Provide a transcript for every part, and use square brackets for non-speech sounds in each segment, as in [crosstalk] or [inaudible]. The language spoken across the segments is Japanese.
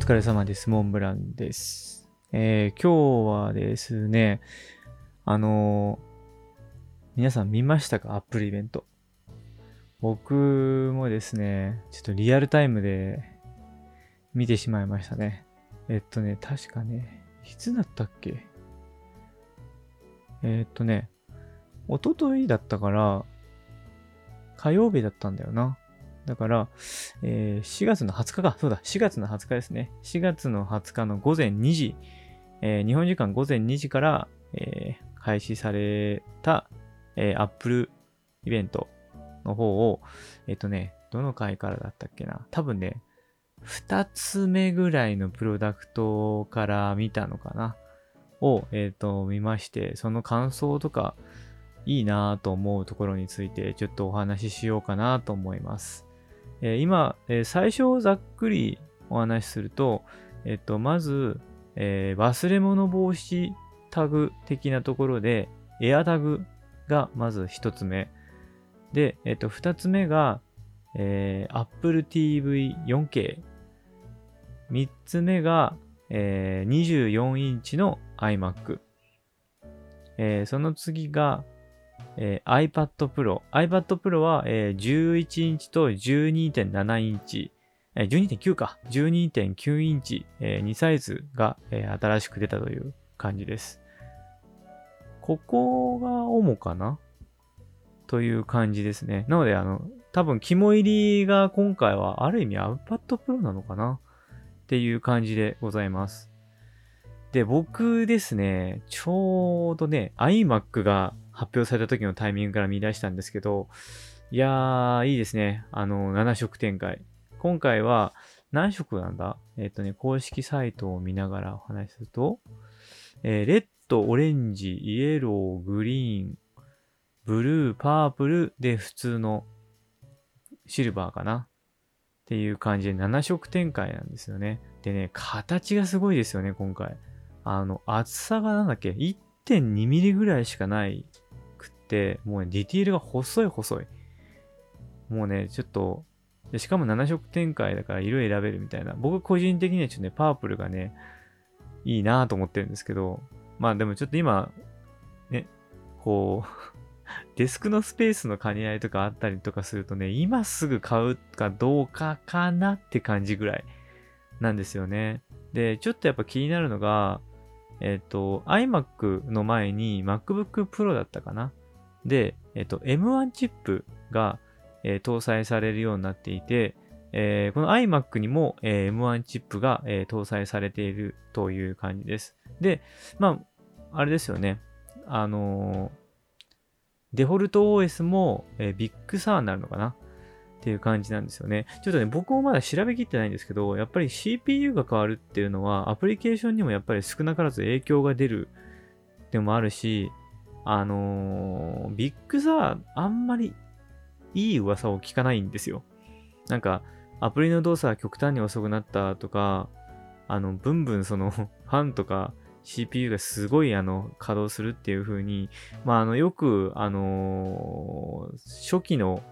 お疲れ様です。モンブランです。えー今日はですね、あのー皆さん見ましたか？アップルイベント。僕もですね、ちょっとリアルタイムで見てしまいましたね。えっとね、確かね、いつだったっけ？えっとね、一昨日だったから、火曜日だったんだよな。だから、えー4月の20日か。そうだ、4月の20日ですね。4月の20日の午前2時、えー日本時間午前2時から、えー開始された、えー、Apple イベントの方を、えっ、とね、どの回からだったっけな。多分ね、2つ目ぐらいのプロダクトから見たのかな。を、えっ、と、見まして、その感想とか、いいなぁと思うところについて、ちょっとお話ししようかなと思います。え今、え最初ざっくりお話しすると、えっと、まず、えー忘れ物防止タグ的なところで、エアタグがまず一つ目。で、えっと、二つ目が、えー Apple TV 4K。三つ目が、えー24インチの iMac。えーその次が、えー iPad Pro。iPad Pro は、えー11インチと12.7インチ。えー12.9か。12.9インチ、え2サイズが、えー新しく出たという感じです。ここが主かな？という感じですね。なので、あの、多分肝入りが今回はある意味 iPad Pro なのかな？っていう感じでございます。で、僕ですね、ちょうどね、iMac が発表された時のタイミングから見出したんですけど、いやー、いいですね。あの、7色展開。今回は、何色なんだ？えっ、とね、公式サイトを見ながらお話しすると、えーレッド、オレンジ、イエロー、グリーン、ブルー、パープルで普通のシルバーかな？っていう感じで7色展開なんですよね。でね、形がすごいですよね、今回。あの、厚さがなんだっけ ?1.2 ミリぐらいしかないて、もうね、ディティールが細い細い。もうね、ちょっと、でしかも7色展開だから色選べるみたいな。僕個人的にはちょっとね、パープルがね、いいなと思ってるんですけど、まあでもちょっと今、ね、こう、[laughs] デスクのスペースの兼ね合いとかあったりとかするとね、今すぐ買うかどうかかなって感じぐらいなんですよね。で、ちょっとやっぱ気になるのが、えっ、と、iMac の前に MacBook Pro だったかな。で、えっ、と、M1 チップが、えー搭載されるようになっていて、えーこの iMac にも、えー M1 チップが、え搭載されているという感じです。で、まあ、あれですよね。あのデフォルト OS も、え Big Sur になるのかな？っていう感じなんですよね。ちょっとね、僕もまだ調べきってないんですけど、やっぱり CPU が変わるっていうのは、アプリケーションにもやっぱり少なからず影響が出るでもあるし、あのー Big Sur、あんまりいい噂を聞かないんですよ。なんか、アプリの動作が極端に遅くなったとか、あの、ブンブンその、[laughs] ファンとか CPU がすごいあの、稼働するっていう風に、まあ、あの、よく、あのー初期の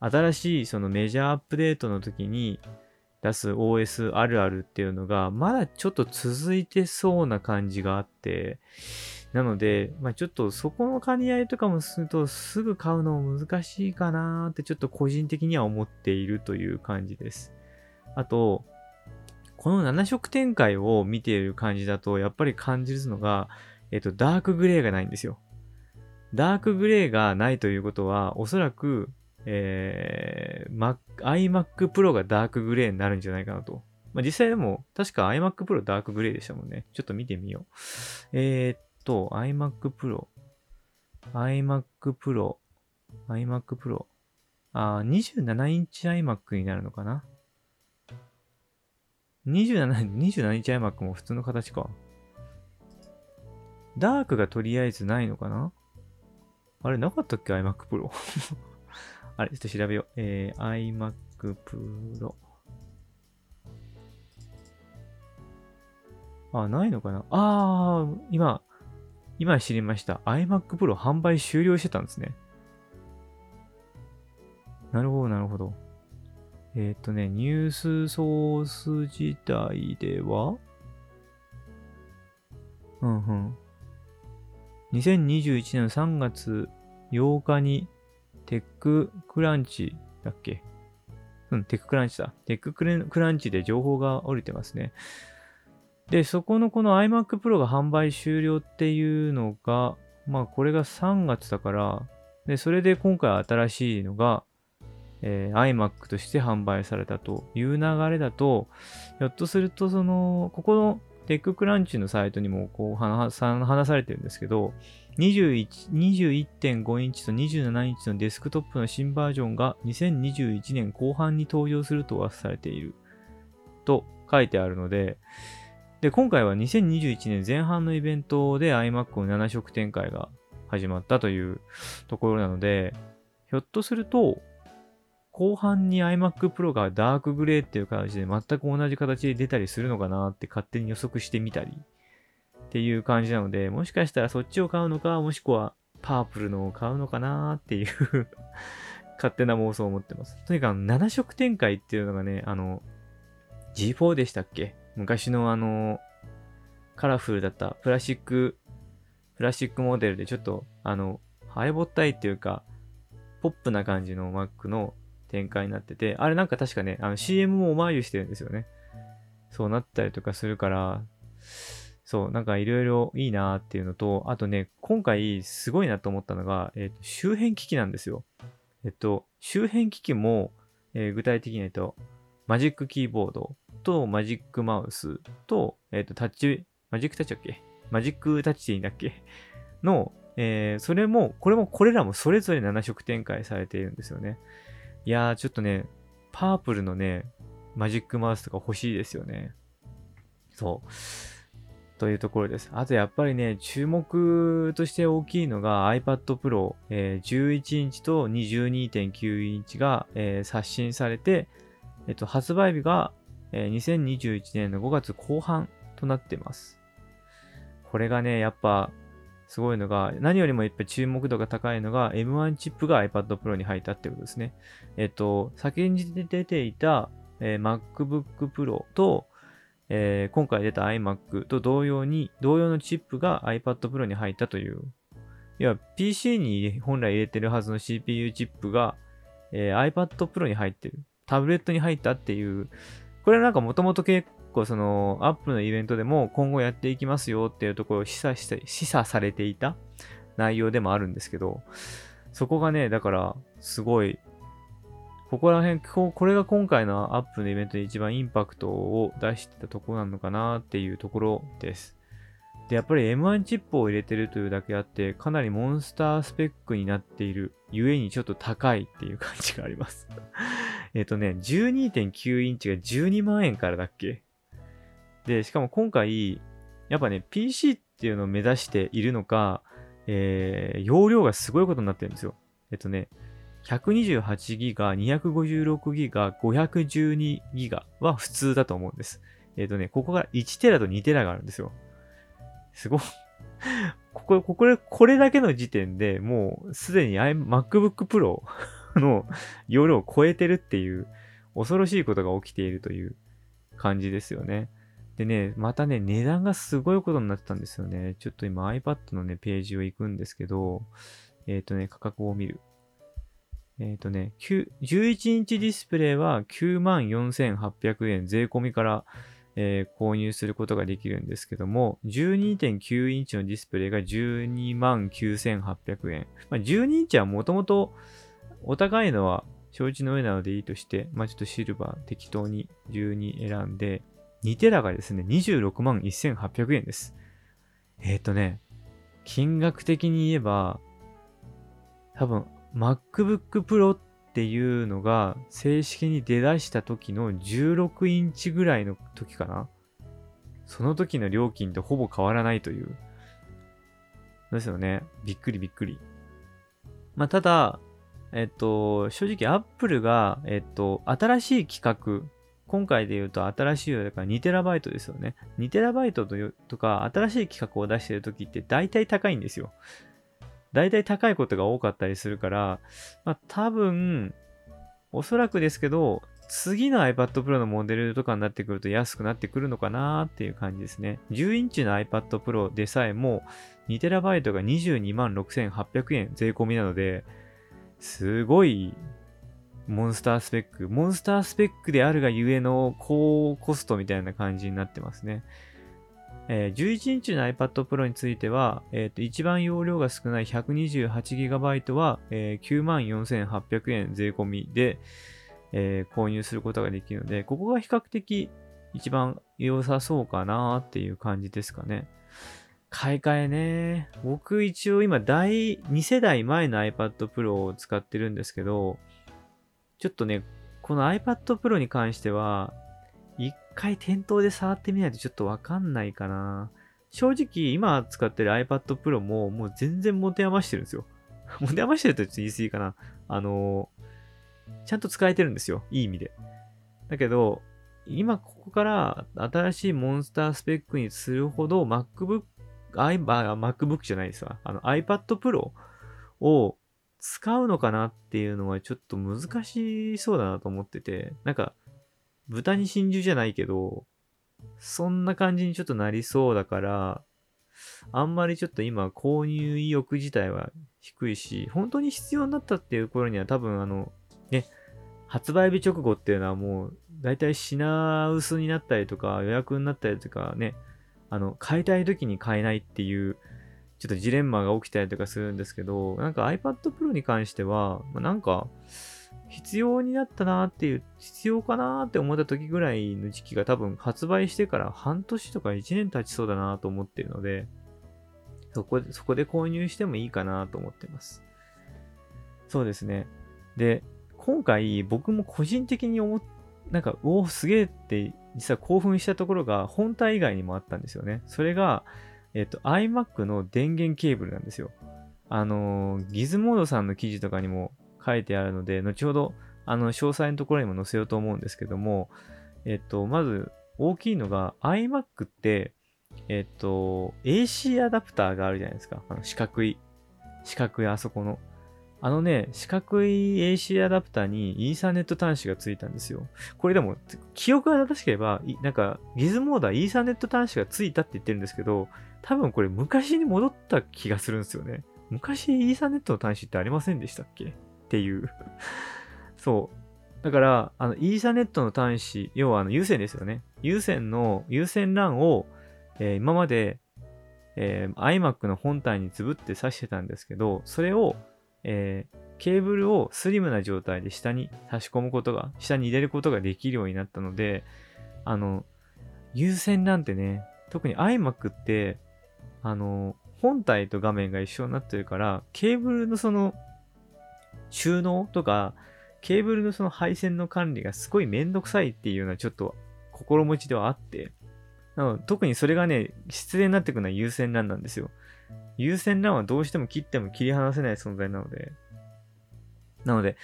新しいそのメジャーアップデートの時に出す OS あるあるっていうのが、まだちょっと続いてそうな感じがあって、なので、まあ、ちょっとそこの兼ね合いとかもするとすぐ買うの難しいかなーってちょっと個人的には思っているという感じです。あと、この7色展開を見ている感じだと、やっぱり感じるのが、えっと、ダークグレーがないんですよ。ダークグレーがないということは、おそらく、えー、Mac、iMac Pro がダークグレーになるんじゃないかなと。まあ、実際でも、確か iMac Pro ダークグレーでしたもんね。ちょっと見てみよう。えー、っと、iMac Pro。iMac Pro。iMac Pro。あ、27インチ iMac になるのかな ?27、27インチ iMac も普通の形か。ダークがとりあえずないのかな？あれ、なかったっけ ?iMac Pro。[laughs] あれ、ちょっと調べよう。えー、iMac Pro。あ、ないのかな？あー、今、今知りました。iMac Pro 販売終了してたんですね。なるほど、なるほど。えっ、とね、ニュースソース自体では、うんうん。2021年3月8日にテッククランチだっけ？うん、テッククランチだ。テッククランチで情報が降りてますね。で、そこのこの iMac Pro が販売終了っていうのが、まあこれが3月だから、で、それで今回新しいのが、えー、iMac として販売されたという流れだと、ひょっとするとその、ここのテッククランチのサイトにもこう話されてるんですけど、21.5インチと27インチのデスクトップの新バージョンが2021年後半に登場すると噂されていると書いてあるので、で、今回は2021年前半のイベントで iMac の7色展開が始まったというところなので、ひょっとすると、後半に iMac Pro がダークグレーっていう形で全く同じ形で出たりするのかなって勝手に予測してみたりっていう感じなので、もしかしたらそっちを買うのか、もしくはパープルのを買うのかなっていう [laughs] 勝手な妄想を持ってます。とにかく7色展開っていうのがね、あの、G4 でしたっけ昔のあの、カラフルだったプラスチック、プラスチックモデルでちょっと、あの、ハイボったいっていうか、ポップな感じの Mac の展開になってて、あれなんか確かね、あの CM もオマージュしてるんですよね。そうなったりとかするから、そう、なんかいろいろいいなーっていうのと、あとね、今回すごいなと思ったのが、えっ、ー、と、周辺機器なんですよ。えっと、周辺機器も、えー、具体的に言うと、マジックキーボードとマジックマウスと、えっ、と、タッチ、マジックタッチだっけ？マジックタッチでいいんだっけ？の、えー、それも、これも、これらもそれぞれ7色展開されているんですよね。いやー、ちょっとね、パープルのね、マジックマウスとか欲しいですよね。そう。というところです。あとやっぱりね、注目として大きいのが iPad Pro、えー、11インチと22.9インチが、えー、刷新されて、えっと、発売日が、え、2021年の5月後半となってます。これがね、やっぱすごいのが、何よりもやっぱ注目度が高いのが M1 チップが iPad Pro に入ったってことですね。えっと、先に出ていた、えー、MacBook Pro と、えー、今回出た iMac と同様に、同様のチップが iPad Pro に入ったという。要は PC に本来入れてるはずの CPU チップが、えー、iPad Pro に入ってる。タブレットに入ったっていう。これはなんかもともと結構その Apple のイベントでも今後やっていきますよっていうところを示唆して、示唆されていた内容でもあるんですけど、そこがね、だからすごいここら辺、これが今回のアップのイベントで一番インパクトを出してたところなのかなっていうところです。で、やっぱり M1 チップを入れてるというだけあって、かなりモンスタースペックになっている、ゆえにちょっと高いっていう感じがありますえっとね、12.9インチが12万円からだっけ？で、しかも今回、やっぱね、PC っていうのを目指しているのか、えー、容量がすごいことになってるんですよ。えっとね、128ギガ、256ギガ、512ギガは普通だと思うんです。えっ、ー、とね、ここが1テラと2テラがあるんですよ。すごい。[laughs] ここ、こここれだけの時点でもうすでに MacBook Pro の容量を超えてるっていう恐ろしいことが起きているという感じですよね。でね、またね、値段がすごいことになってたんですよね。ちょっと今 iPad のね、ページを行くんですけど、えっ、ー、とね、価格を見る。えっ、ー、とね、11インチディスプレイは94,800円税込みから、えー、購入することができるんですけども、12.9インチのディスプレイが129,800円。まあ、12インチはもともとお高いのは承知の上なのでいいとして、まあ、ちょっとシルバー適当に12選んで、2テラがですね、26万1800円です。えっ、ー、とね、金額的に言えば、多分 MacBook Pro っていうのが正式に出だした時の16インチぐらいの時かな。その時の料金とほぼ変わらないという。ですよね。びっくりびっくり。まあ、ただ、えっと、正直 Apple が、えっと、新しい企画、今回で言うと新しいよだから 2TB ですよね。2TB ととか新しい企画を出してる時って大体高いんですよ。大体高いことが多かったりするから、まあ多分、おそらくですけど、次の iPad Pro のモデルとかになってくると安くなってくるのかなっていう感じですね。10インチの iPad Pro でさえも 2TB が22万6800円税込みなので、すごいモンスタースペック。モンスタースペックであるがゆえの高コストみたいな感じになってますね。えー、11インチの iPad Pro については、えー、と一番容量が少ない 128GB は、えー、94,800円税込みで、えー、購入することができるので、ここが比較的一番良さそうかなっていう感じですかね。買い替えね。僕一応今第2世代前の iPad Pro を使ってるんですけど、ちょっとね、この iPad Pro に関しては、一回店頭で触ってみないとちょっとわかんないかな。正直、今使ってる iPad Pro ももう全然持て余してるんですよ。[laughs] 持て余してるとちょっと言い過ぎかな。あのちゃんと使えてるんですよ。いい意味で。だけど、今ここから新しいモンスタースペックにするほど MacBook、MacBook じゃないですわ。あの iPad Pro を使うのかなっていうのはちょっと難しそうだなと思ってて、なんか、豚に真珠じゃないけど、そんな感じにちょっとなりそうだから、あんまりちょっと今購入意欲自体は低いし、本当に必要になったっていう頃には多分あの、ね、発売日直後っていうのはもう、だいたい品薄になったりとか、予約になったりとかね、あの、買いたい時に買えないっていう、ちょっとジレンマが起きたりとかするんですけど、なんか iPad Pro に関しては、まあ、なんか、必要になったなっていう、必要かなって思った時ぐらいの時期が多分発売してから半年とか1年経ちそうだなと思ってるので、そこで、そこで購入してもいいかなと思ってます。そうですね。で、今回僕も個人的に思っ、なんか、おお、すげえって実は興奮したところが本体以外にもあったんですよね。それが、えっと、iMac の電源ケーブルなんですよ。あのギズモードさんの記事とかにも書いてあるので、後ほど、あの、詳細のところにも載せようと思うんですけども、えっと、まず、大きいのが、iMac って、えっと、AC アダプターがあるじゃないですか。あの、四角い、四角いあそこの。あのね、四角い AC アダプターにイーサネット端子がついたんですよ。これでも、記憶が正しければ、なんか、ギズモーダーイーサネット端子がついたって言ってるんですけど、多分これ昔に戻った気がするんですよね。昔イーサネットの端子ってありませんでしたっけ？っていう [laughs] そう。だから、あの、イーサネットの端子、要はあの有線ですよね。有線の、有線 LAN を、えー、今まで、えー、iMac の本体につぶって挿してたんですけど、それを、えー、ケーブルをスリムな状態で下に差し込むことが、下に入れることができるようになったので、あの、有線なんてね、特に iMac って、あの、本体と画面が一緒になってるから、ケーブルのその、収納とか、ケーブルのその配線の管理がすごいめんどくさいっていうようなちょっと心持ちではあって、なの特にそれがね、失礼になってくるのは有線 LAN なんですよ。有線 LAN はどうしても切っても切り離せない存在なので。なので、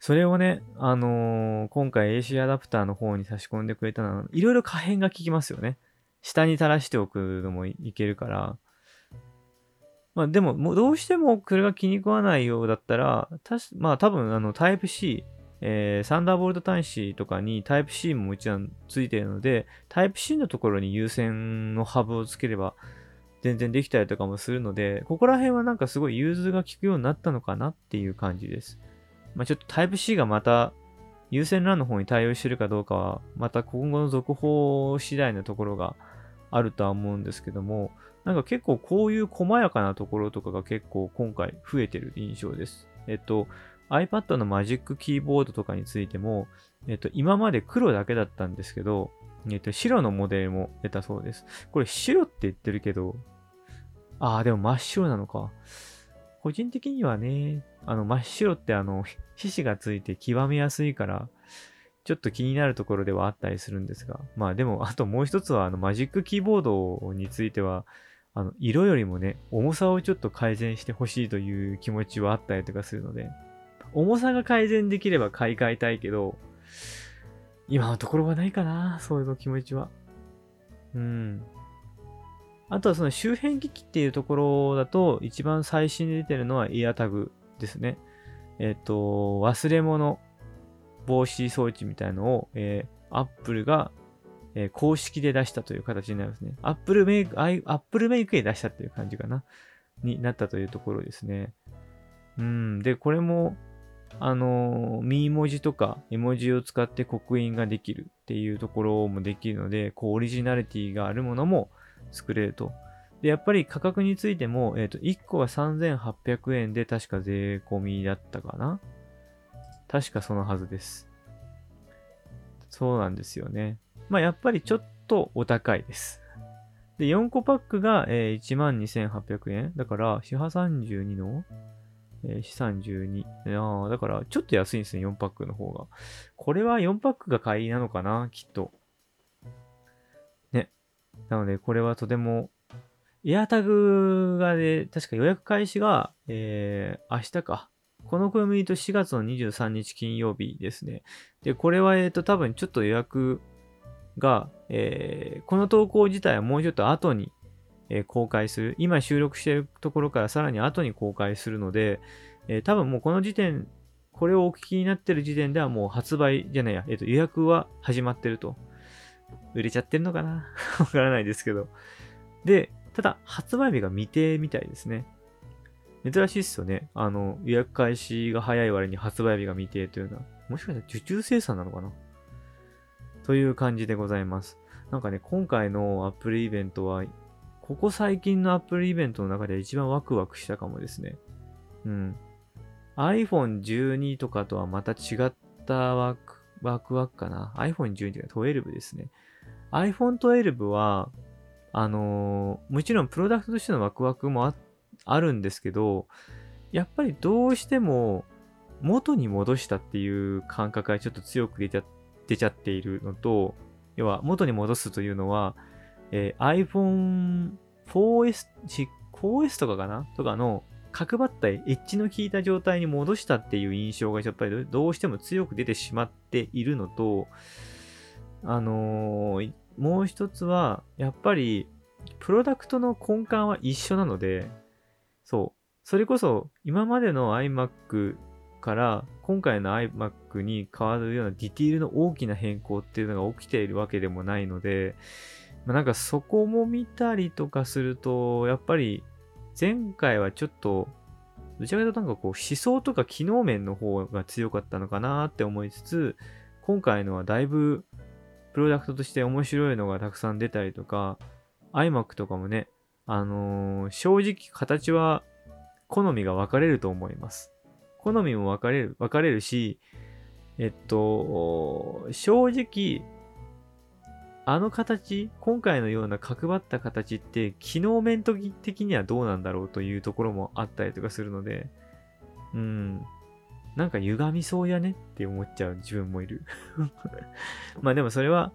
それをね、あのー、今回 AC アダプターの方に差し込んでくれたのは、いろいろ可変が効きますよね。下に垂らしておくのもいけるから。まあでも、どうしてもこれが気に食わないようだったら、たしまあ多分あのタイプ C、えー、サンダーボルト端子とかにタイプ C ももちろんついているので、タイプ C のところに有線のハブをつければ全然できたりとかもするので、ここら辺はなんかすごい融通が効くようになったのかなっていう感じです。まあ、ちょっと Type-C がまた優先 LAN の方に対応してるかどうかは、また今後の続報次第のところがあるとは思うんですけども、なんか結構こういう細やかなところとかが結構今回増えてる印象です。えっと、iPad のマジックキーボードとかについても、えっと、今まで黒だけだったんですけど、えっと、白のモデルも出たそうです。これ白って言ってるけど、ああ、でも真っ白なのか。個人的にはね、あの、真っ白ってあの、皮脂がついて極めやすいから、ちょっと気になるところではあったりするんですが、まあでも、あともう一つは、あの、マジックキーボードについては、あの、色よりもね、重さをちょっと改善してほしいという気持ちはあったりとかするので、重さが改善できれば買い替えたいけど、今のところはないかな、そういう気持ちは。うん。あとはその周辺機器っていうところだと、一番最新で出てるのはエアタグですね。えっ、ー、と、忘れ物防止装置みたいのを、えー、Apple が、えー、公式で出したという形になりますね。Apple メイク、Apple メイクで出したっていう感じかな。になったというところですね。うん。で、これも、あのー、ミー文字とか絵文字を使って刻印ができるっていうところもできるので、こう、オリジナリティがあるものも作れると。で、やっぱり価格についても、えっ、ー、と、1個が3800円で確か税込みだったかな確かそのはずです。そうなんですよね。まあ、やっぱりちょっとお高いです。で、4個パックが、えー、12,800円。だから、四波32の、えー、四32。ああ、だから、ちょっと安いんですね、4パックの方が。これは4パックが買いなのかな、きっと。ね。なので、これはとてもエアタグがで、確か予約開始が、えー、明日か。この組と4月の23日金曜日ですね。で、これは、えっ、ー、と、多分ちょっと予約が、えー、この投稿自体はもうちょっと後に、え、公開する。今収録しているところからさらに後に公開するので、えー、多分もうこの時点、これをお聞きになってる時点ではもう発売じゃないや、えっ、と、予約は始まってると。売れちゃってるのかな？[laughs] わからないですけど。で、ただ、発売日が未定みたいですね。珍しいっすよね。あの、予約開始が早い割に発売日が未定というのは。もしかしたら受注生産なのかな？という感じでございます。なんかね、今回のアップルイベントは、ここ最近のアップルイベントの中で一番ワクワクしたかもですね。うん。iPhone 12とかとはまた違ったワクワクワクかな。iPhone 12というか12ですね。iPhone 12は、あのー、もちろんプロダクトとしてのワクワクもあるんですけど、やっぱりどうしても元に戻したっていう感覚がちょっと強く出ちゃっているのと、要は元に戻すというのは、えー、iPhone 4S、4S とかかな？とかの角張ったエッジの効いた状態に戻したっていう印象がやっぱりどうしても強く出てしまっているのと、あのー、もう一つは、やっぱり、プロダクトの根幹は一緒なので、そう。それこそ、今までの iMac から今回の iMac に変わるようなディティールの大きな変更っていうのが起きているわけでもないので、まあ、なんかそこも見たりとかすると、やっぱり前回はちょっと、どちらかというとなんかこう思想とか機能面の方が強かったのかなって思いつつ、今回のはだいぶプロダクトとして面白いのがたくさん出たりとか、iMac とかもね、あのー、正直形は好みが分かれると思います。好みも分かれる、分かれるし、えっと、正直、あの形、今回のような角張った形って、機能面的にはどうなんだろうというところもあったりとかするので、うん、なんか歪みそうやねって思っちゃう自分もいる [laughs] まあでもそれは、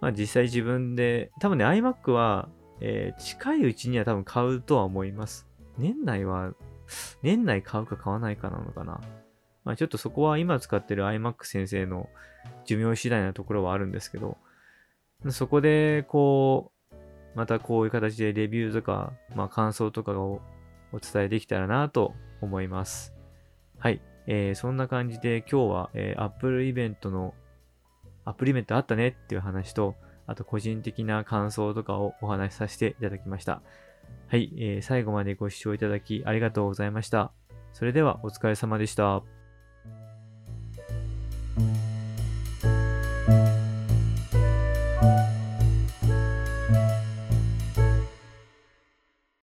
まあ実際自分で、多分ね iMac は、えー、近いうちには多分買うとは思います。年内は、年内買うか買わないかなのかな。まあちょっとそこは今使ってる iMac 先生の寿命次第なところはあるんですけど、そこでこう、またこういう形でレビューとか、まあ感想とかをお伝えできたらなと思います。はい。えー、そんな感じで今日は、えー、Apple イベントの、アップルイベントあったねっていう話と、あと個人的な感想とかをお話しさせていただきました。はい、えー、最後までご視聴いただきありがとうございました。それではお疲れ様でした。